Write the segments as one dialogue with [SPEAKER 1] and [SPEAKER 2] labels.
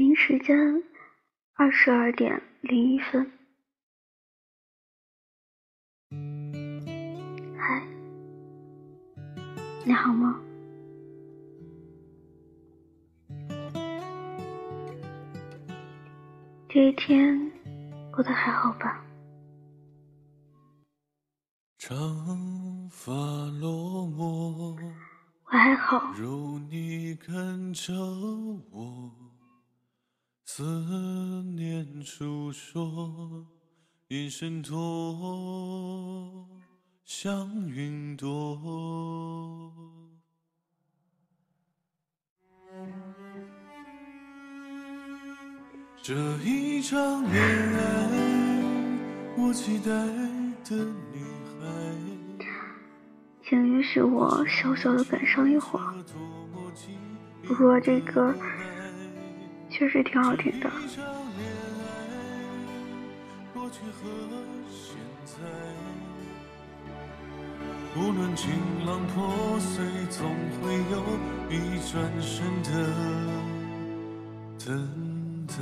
[SPEAKER 1] 北京时间二十二点零一分。嗨，你好吗？这一天过得还好吧？
[SPEAKER 2] 长发落寞，
[SPEAKER 1] 我还好。
[SPEAKER 2] 如你看着我，思念诉说，一生多像云朵。这一场恋爱，我期待的女孩。
[SPEAKER 1] 请允许我小小的感伤一会儿。不过这歌确实挺好听的。
[SPEAKER 2] 无论晴朗破碎，总会有一转身的等待。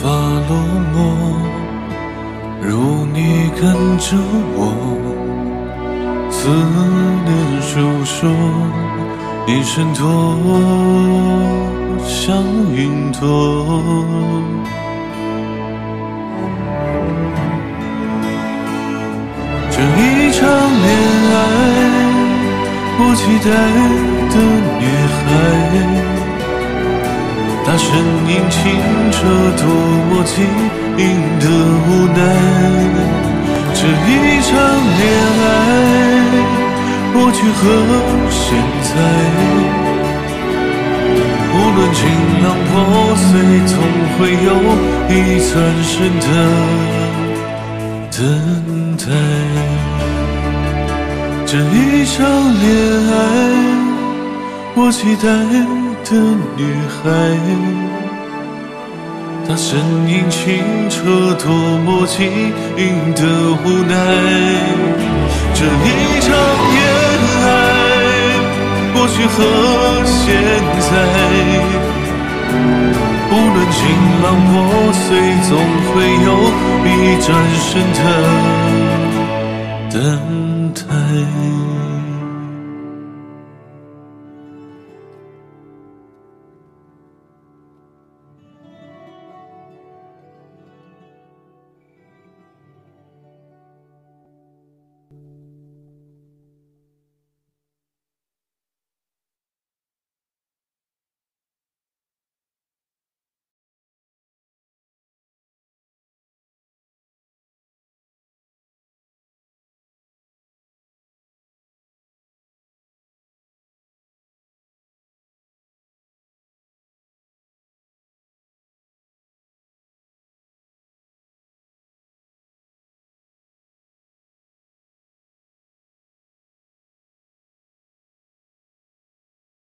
[SPEAKER 2] 发落寞，如你跟着我，思念诉说，你衬托像云朵。这一场恋爱，我期待的女孩。那声引擎车，多么晶莹的无奈。这一场恋爱，过去和现在。无论情浪破碎，总会有一转身的等待。这一场恋爱，我期待。的女孩，她声引擎车，多么晶莹的无奈。这一场恋爱，过去和现在。无论情浪破碎，总会有一转身的等待。